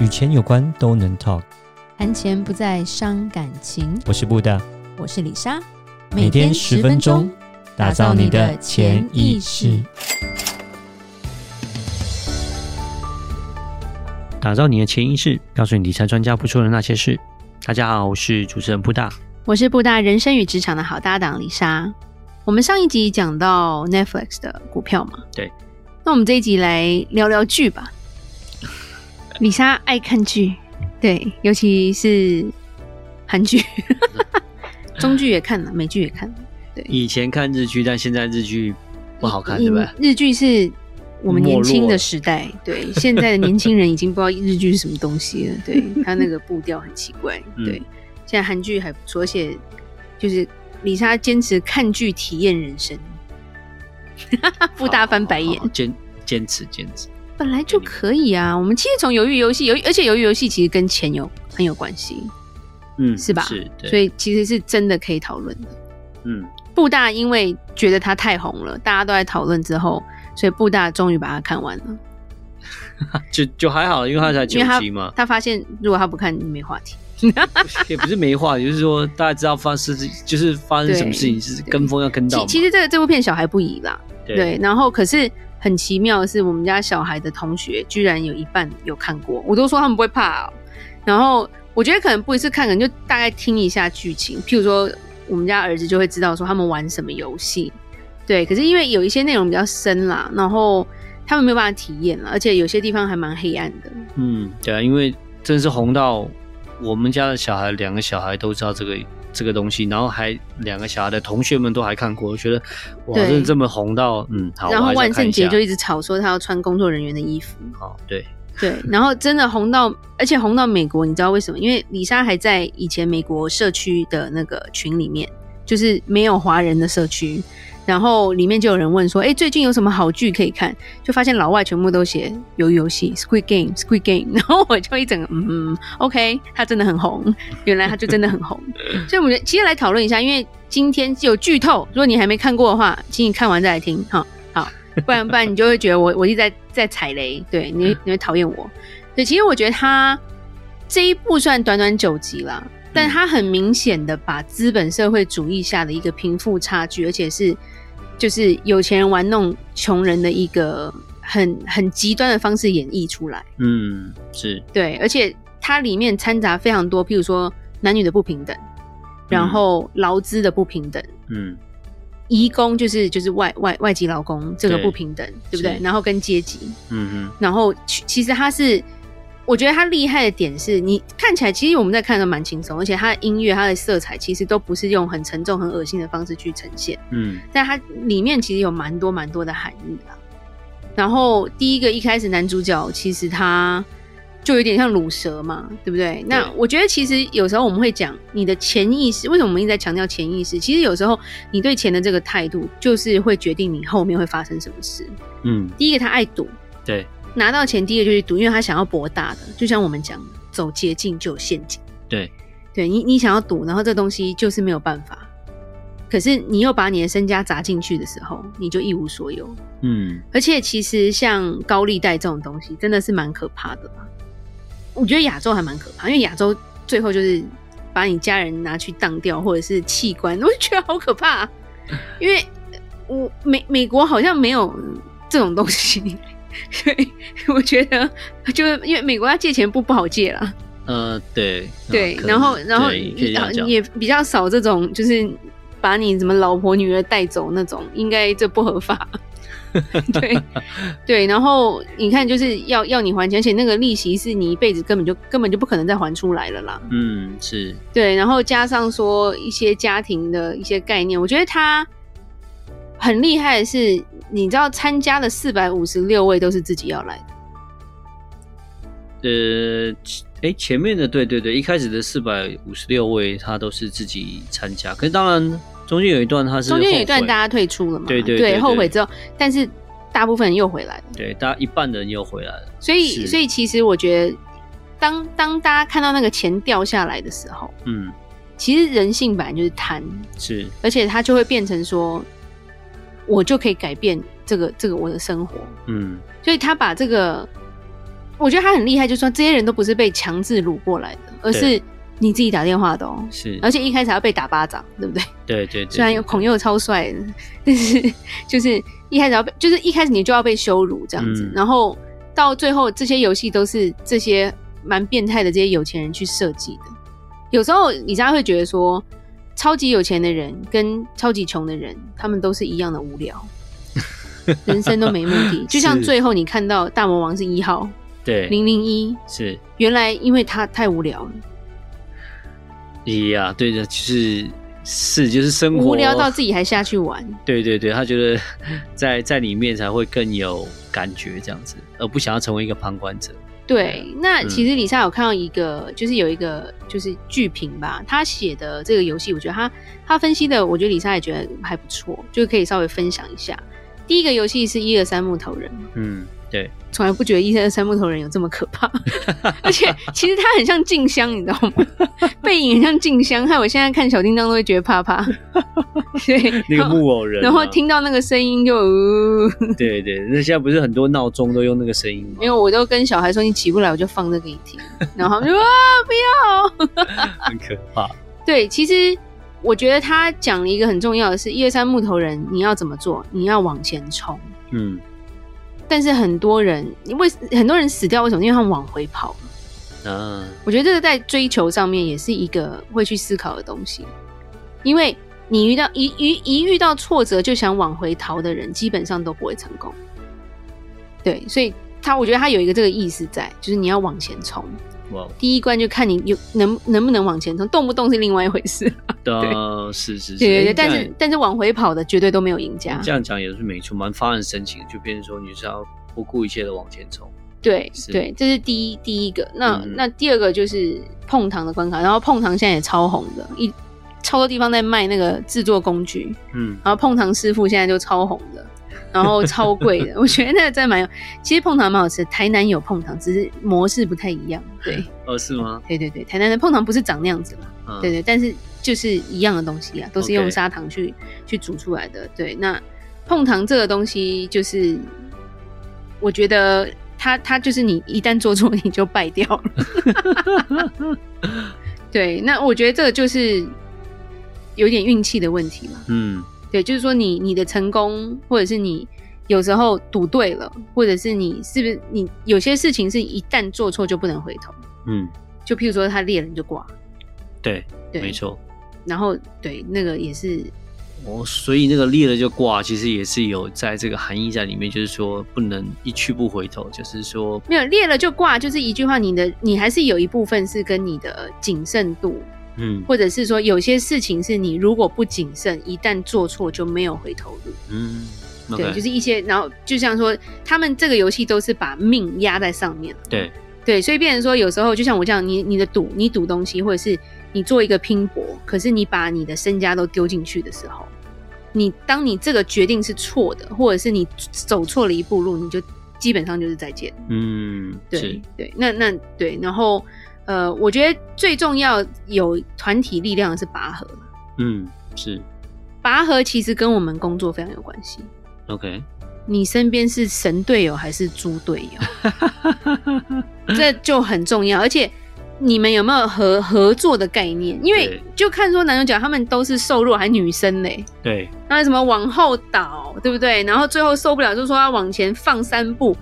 与钱有关都能 talk，谈钱不再伤感情。我是布大，我是李莎，每天十分钟，打造你的潜意识，打造你的潜意识，告诉你理财专家不说的那些事。大家好，我是主持人布大，我是布大人生与职场的好搭档李莎。我们上一集讲到 Netflix 的股票嘛，对，那我们这一集来聊聊剧吧。里莎爱看剧，对，尤其是韩剧，中剧也看了，美剧也看了。对，以前看日剧，但现在日剧不好看，对吧？日剧是我们年轻的时代，对，现在的年轻人已经不知道日剧是什么东西了。对，他那个步调很奇怪。对，嗯、现在韩剧还不错，而且就是李莎坚持看剧体验人生，不大翻白眼，坚坚持坚持。本来就可以啊，我们其实从鱿鱼游戏，鱿而且鱿鱼游戏其实跟钱有很有关系，嗯，是吧？是，所以其实是真的可以讨论的。嗯，布大因为觉得它太红了，大家都在讨论之后，所以布大终于把它看完了。就就还好，因为他才九集嘛。他发现如果他不看，没话题。也不是没话题，就是说大家知道发生就是发生什么事情，是跟风要跟到。其其实这个这部片小孩不宜啦，对，对，然后可是。很奇妙的是，我们家小孩的同学居然有一半有看过，我都说他们不会怕。然后我觉得可能不一次看，可能就大概听一下剧情。譬如说，我们家儿子就会知道说他们玩什么游戏，对。可是因为有一些内容比较深啦，然后他们没有办法体验了，而且有些地方还蛮黑暗的。嗯，对啊，因为真是红到我们家的小孩，两个小孩都知道这个。这个东西，然后还两个小孩的同学们都还看过，我觉得哇，真的这么红到嗯，好。然后万圣节就一直吵说他要穿工作人员的衣服，哦，对对，然后真的红到，而且红到美国，你知道为什么？因为李莎还在以前美国社区的那个群里面，就是没有华人的社区。然后里面就有人问说：“哎，最近有什么好剧可以看？”就发现老外全部都写鱿鱼游戏 （Squid Game），Squid Game。然后我就一整个嗯，OK，它真的很红，原来它就真的很红。所以我们其实来讨论一下，因为今天有剧透，如果你还没看过的话，请你看完再来听，哈，好，不然不然你就会觉得我我一直在在踩雷，对你你会讨厌我。对，其实我觉得它这一部算短短九集啦，但他很明显的把资本社会主义下的一个贫富差距，而且是。就是有钱人玩弄穷人的一个很很极端的方式演绎出来，嗯，是对，而且它里面掺杂非常多，譬如说男女的不平等，然后劳资的不平等，嗯，移工就是就是外外外籍劳工这个不平等，对，对不对？然后跟阶级，嗯嗯，然后其实它是。我觉得他厉害的点是你看起来，其实我们在看的蛮轻松，而且他的音乐、他的色彩其实都不是用很沉重、很恶心的方式去呈现。嗯，但它里面其实有蛮多蛮多的含义啦。然后第一个一开始男主角其实他就有点像乳蛇嘛，对不对？对。那我觉得其实有时候我们会讲你的潜意识，为什么我们一直在强调潜意识？其实有时候你对钱的这个态度，就是会决定你后面会发生什么事。嗯，第一个他爱赌，对。拿到钱第一个就去赌，因为他想要博大的，就像我们讲的，走捷径就有陷阱。对，对你你想要赌，然后这东西就是没有办法。可是你又把你的身家砸进去的时候，你就一无所有。嗯，而且其实像高利贷这种东西，真的是蛮可怕的吧？我觉得亚洲还蛮可怕，因为亚洲最后就是把你家人拿去当掉，或者是器官，我就觉得好可怕。因为我美美国好像没有这种东西。对，我觉得就是因为美国要借钱不不好借啦。呃，对对，然后然后也比较少这种，就是把你什么老婆女儿带走那种，应该这不合法。对对，然后你看就是要要你还钱，而且那个利息是你一辈子根本就根本就不可能再还出来了啦。嗯，是对，然后加上说一些家庭的一些概念，我觉得他很厉害的是。你知道参加的四百五十六位都是自己要来的？呃，哎、欸，前面的对对对，一开始的四百五十六位他都是自己参加，可是当然中间有一段他是中间有一段大家退出了嘛？对对对，对，对，后悔之后，但是大部分人又回来了。对，大家一半的人又回来了。所以，所以其实我觉得，当当大家看到那个钱掉下来的时候，嗯，其实人性本来就是贪，是，而且他就会变成说。我就可以改变这个这个我的生活，嗯，所以他把这个我觉得他很厉害，就是说这些人都不是被强制掳过来的，而是你自己打电话的哦。是，而且一开始要被打巴掌，对不对？对对，对对。虽然有孔侑超帅的，但是就是一开始要被，就是一开始你就要被羞辱这样子，嗯、然后到最后这些游戏都是这些蛮变态的这些有钱人去设计的。有时候李莎会觉得说，超级有钱的人跟超级穷的人，他们都是一样的无聊，人生都没目的。就像最后你看到大魔王是一号。对，零零一是原来因为他太无聊了。呀，对的，就是是就是生活无聊到自己还下去玩。对对对，他觉得 在在里面才会更有感觉这样子，而不想要成为一个旁观者。对，那其实李莎有看到一个，嗯、就是有一个就是剧评吧，他写的这个游戏，我觉得他他分析的，我觉得李莎也觉得还不错，就可以稍微分享一下。第一个游戏是一二三木头人，嗯。对，从来不觉得一二三木头人有这么可怕，而且其实他很像静香，你知道吗？背影很像静香，害我现在看小叮当都会觉得怕怕。对，那个木偶人，然后听到那个声音就，对对，那现在不是很多闹钟都用那个声音吗？因为我都跟小孩说，你起不来，我就放这个给你听，然后他们就啊不要，很可怕。对，其实我觉得他讲了一个很重要的是，一二三木头人，你要怎么做？你要往前冲，嗯。但是很多人，因为很多人死掉，为什么？因为他们往回跑。嗯、啊，我觉得这个在追求上面也是一个会去思考的东西。因为你遇到一一一遇到挫折就想往回逃的人，基本上都不会成功。对，所以他我觉得他有一个这个意思在，就是你要往前冲。第一关就看你有能能不能往前冲，动不动是另外一回事。对，是是是。对对对，但是但是往回跑的绝对都没有赢家。这样讲也是没错，蛮发人深省，就变成说你是要不顾一切的往前冲。对对，这是第一第一个。那、嗯、那第二个就是碰糖的关卡，然后碰糖现在也超红的，一超多地方在卖那个制作工具。嗯，然后碰糖师傅现在就超红的。然后超贵的，我觉得那个真的蛮有。其实碰糖蛮好吃，台南有碰糖，只是模式不太一样。对，哦，是吗？对对对，台南的碰糖不是长那样子嘛？嗯、对对，但是就是一样的东西啊，都是用砂糖去去煮出来的。对，那碰糖这个东西，就是我觉得它它就是你一旦做错，你就败掉了。对，那我觉得这个就是有点运气的问题嘛。嗯。对，就是说你你的成功，或者是你有时候赌对了，或者是你是不是你有些事情是一旦做错就不能回头。嗯，就譬如说他裂了你就挂。对，对，没错。然后对那个也是，哦，所以那个裂了就挂，其实也是有在这个含义在里面，就是说不能一去不回头，就是说没有裂了就挂，就是一句话，你的你还是有一部分是跟你的谨慎度。嗯，或者是说有些事情是你如果不谨慎，一旦做错就没有回头路。嗯，okay. 对，就是一些，然后就像说他们这个游戏都是把命压在上面。对对，所以变成说有时候就像我这样，你你的赌，你赌东西，或者是你做一个拼搏，可是你把你的身家都丢进去的时候，你当你这个决定是错的，或者是你走错了一步路，你就基本上就是再见。嗯，对对，那那对，然后。呃，我觉得最重要有团体力量的是拔河。嗯，是。拔河其实跟我们工作非常有关系。OK。你身边是神队友还是猪队友？这就很重要。而且你们有没有合合作的概念？因为就看说男主角他们都是瘦弱，还女生嘞。对。那什么往后倒，对不对？然后最后受不了，就说要往前放三步。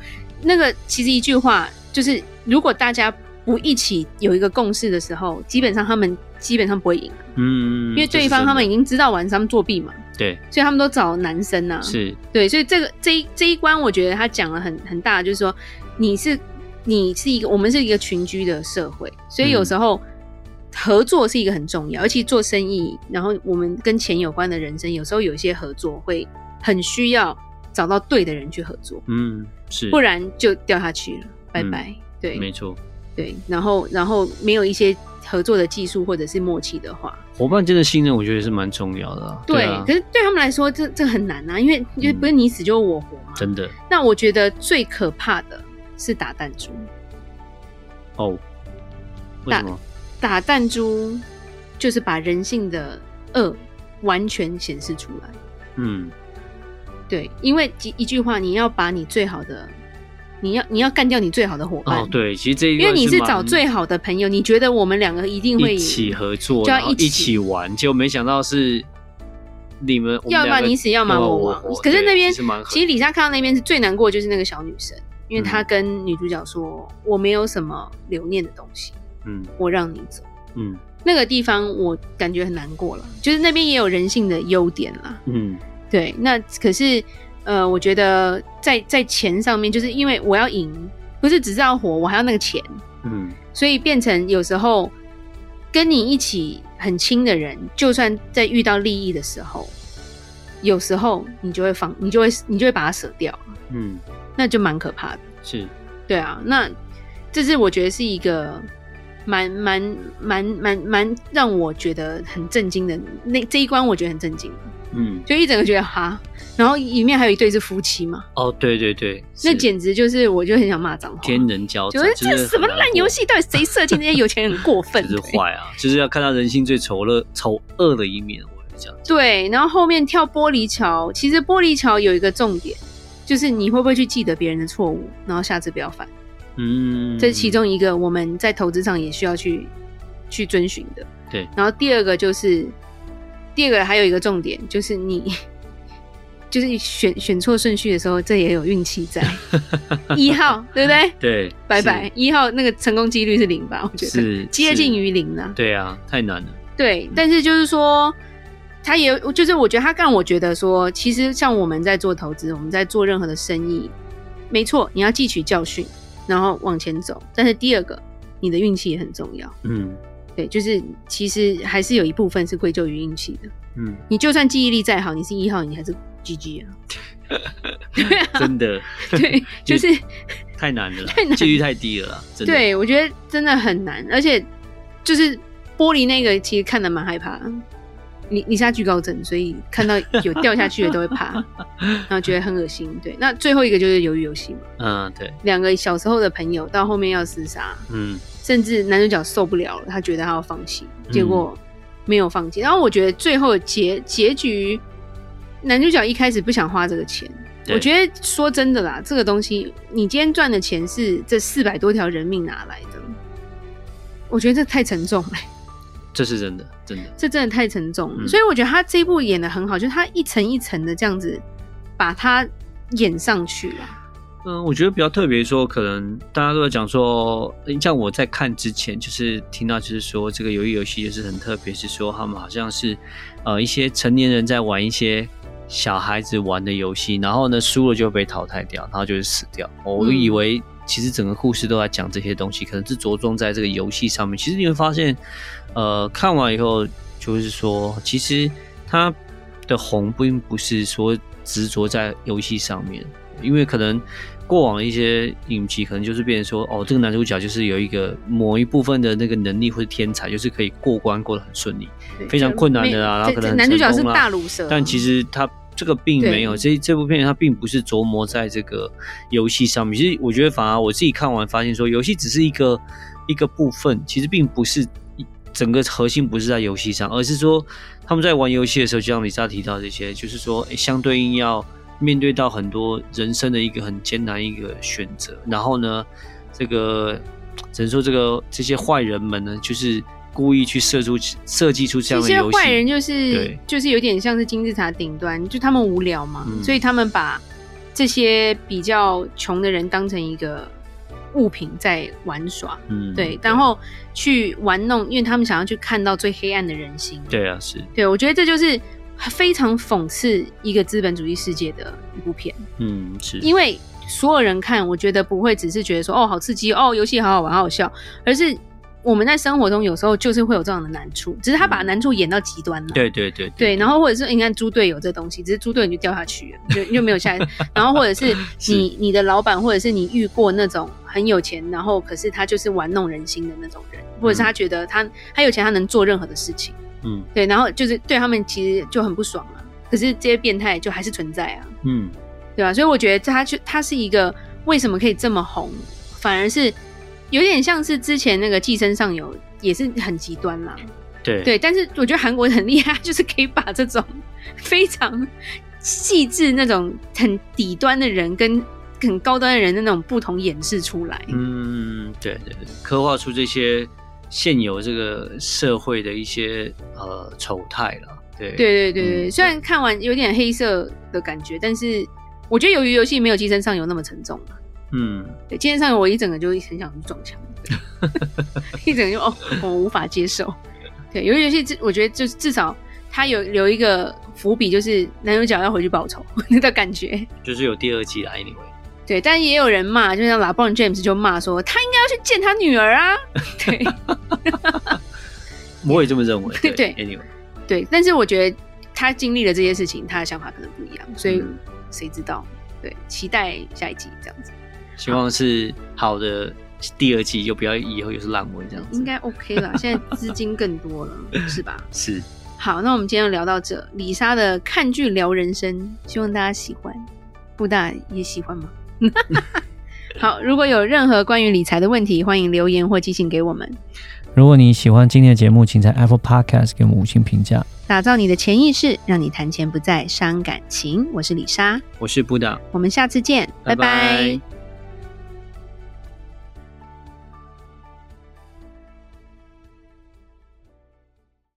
那个其实一句话就是，如果大家。不一起有一个共识的时候，基本上他们基本上不会赢。嗯，因为对方他们已经知道晚上作弊嘛。对，所以他们都找男生呐、啊。是，对，所以这个这一这一关，我觉得他讲了很很大，就是说你是你是一个，我们是一个群居的社会，所以有时候合作是一个很重要，嗯、而且做生意，然后我们跟钱有关的人生，有时候有一些合作会很需要找到对的人去合作。嗯，是，不然就掉下去了，拜拜。嗯、对，没错。对，然后然后没有一些合作的技术或者是默契的话，伙伴间的信任，我觉得是蛮重要的。对，对啊，可是对他们来说，这这很难啊，因为因为不是你死就是我活嘛。真的。那我觉得最可怕的是打弹珠。哦。为什么？打打弹珠就是把人性的恶完全显示出来。嗯。对，因为一一句话，你要把你最好的。你要你要干掉你最好的伙伴。哦，对，其实这一因为你是找最好的朋友，你觉得我们两个一定会一起合作，就要一起，一起玩，结果没想到是你们要么你死，要么我亡。可是那边其实李莎看到那边是最难过，就是那个小女生，因为她跟女主角说：“嗯、我没有什么留念的东西，嗯，我让你走。”嗯，那个地方我感觉很难过了，就是那边也有人性的优点啦。嗯，对，那可是。呃，我觉得在在钱上面，就是因为我要赢，不是只是要活，我还要那个钱，嗯，所以变成有时候跟你一起很亲的人，就算在遇到利益的时候，有时候你就会放，你就会你就会把它舍掉，嗯，那就蛮可怕的，是，对啊，那这是我觉得是一个蛮蛮蛮蛮蛮让我觉得很震惊的那这一关，我觉得很震惊。嗯，就一整个觉得哈，然后里面还有一对是夫妻嘛。哦，对对对，那简直就是，我就很想骂脏话。天人交战，就是这什么烂游戏？到底谁设计那些有钱人很过分？就是坏啊，就是要看到人性最丑恶、丑恶的一面。我这样。对，然后后面跳玻璃桥，其实玻璃桥有一个重点，就是你会不会去记得别人的错误，然后下次不要犯。嗯，这是其中一个我们在投资上也需要去去遵循的。对，然后第二个就是。第二个还有一个重点，就是你 就是选选错顺序的时候，这也有运气在。一号对不对？对，拜拜。一号那个成功几率是零吧？我觉得是接近于零了。对啊，太难了。对，但是就是说，他也就是我觉得他让我觉得说，其实像我们在做投资，我们在做任何的生意，没错，你要汲取教训，然后往前走。但是第二个，你的运气也很重要。嗯。对，就是其实还是有一部分是归咎于运气的。嗯，你就算记忆力再好，你是一号，你还是 GG 啊。对啊，真的。对，就是太难了，太难，几率太低了啦。真的。对，我觉得真的很难，而且就是玻璃那个，其实看的蛮害怕。你你是他惧高症，所以看到有掉下去的都会怕，然后觉得很恶心。对，那最后一个就是鱿鱼游戏嘛。嗯，对。两个小时候的朋友到后面要厮杀。嗯。甚至男主角受不了了，他觉得他要放弃，结果没有放弃。嗯、然后我觉得最后结结局，男主角一开始不想花这个钱。我觉得说真的啦，这个东西你今天赚的钱是这四百多条人命拿来的，我觉得这太沉重了。这是真的，真的，这真的太沉重了。嗯、所以我觉得他这一部演的很好，就是他一层一层的这样子把它演上去了。嗯，我觉得比较特别说，可能大家都在讲说，像我在看之前，就是听到就是说这个游戏游戏就是很特别，是说他们好像是呃一些成年人在玩一些小孩子玩的游戏，然后呢输了就被淘汰掉，然后就是死掉。我以为其实整个故事都在讲这些东西，可能是着重在这个游戏上面。其实你会发现，呃，看完以后就是说，其实它的红并不是说执着在游戏上面，因为可能。过往的一些影集可能就是变成说，哦，这个男主角就是有一个某一部分的那个能力或者天才，就是可以过关过得很顺利，非常困难的啊，然后可能男主角是大鲁蛇，但其实他这个并没有，这这部片它并不是琢磨在这个游戏上面。其实我觉得反而我自己看完发现说，游戏只是一个一个部分，其实并不是整个核心不是在游戏上，而是说他们在玩游戏的时候，就像李莎提到这些，就是说相对应要。面对到很多人生的一个很艰难一个选择，然后呢，这个只能说这个这些坏人们呢，就是故意去设出设计出这样的游戏。这些坏人就是对就是有点像是金字塔顶端，就他们无聊嘛，嗯、所以他们把这些比较穷的人当成一个物品在玩耍，嗯，对，然后去玩弄，因为他们想要去看到最黑暗的人心。对啊，是对，我觉得这就是。非常讽刺一个资本主义世界的一部片，嗯，是因为所有人看，我觉得不会只是觉得说哦好刺激哦游戏好好玩好好笑，而是我们在生活中有时候就是会有这样的难处，只是他把难处演到极端了，对对对对，然后或者是你看猪队友这东西，只是猪队友就掉下去了，就 就没有下来，然后或者是你是你的老板，或者是你遇过那种很有钱，然后可是他就是玩弄人心的那种人，或者是他觉得他他有钱，他能做任何的事情。嗯，对，然后就是对他们其实就很不爽啊。可是这些变态就还是存在啊。嗯，对吧？所以我觉得他就他是一个为什么可以这么红，反而是有点像是之前那个寄生上游也是很极端啦。对对，但是我觉得韩国很厉害，就是可以把这种非常细致那种很底端的人跟很高端的人的那种不同演示出来。嗯，对对对，刻画出这些现有这个社会的一些呃丑态了。对对对对对，嗯、虽然看完有点黑色的感觉，但是我觉得鱿鱼游戏没有寄生上游那么沉重。嗯，对，今天上午我一整个就很想去撞墙，一整个就哦，我无法接受。对，有些游戏至我觉得就是至少他有留一个伏笔，就是男主角要回去报仇的 感觉，就是有第二季啦，anyway。对，但也有人骂，就像 LeBron James 就骂说他应该要去见他女儿啊。对，我也这么认为。对，对，anyway。对，但是我觉得他经历了这些事情，他的想法可能不一样，所以谁知道？对，期待下一集这样子。希望是好的第二季，就不要以后又是烂尾这样子。应该 OK 了，现在资金更多了，是吧？是。好，那我们今天就聊到这，李莎的看剧聊人生，希望大家喜欢。布大也喜欢吗？好，如果有任何关于理财的问题，欢迎留言或寄信给我们。如果你喜欢今天的节目，请在 Apple Podcast 给我们五星评价。打造你的潜意识，让你谈钱不再伤感情。我是李莎，我是布大，我们下次见，拜拜。拜拜。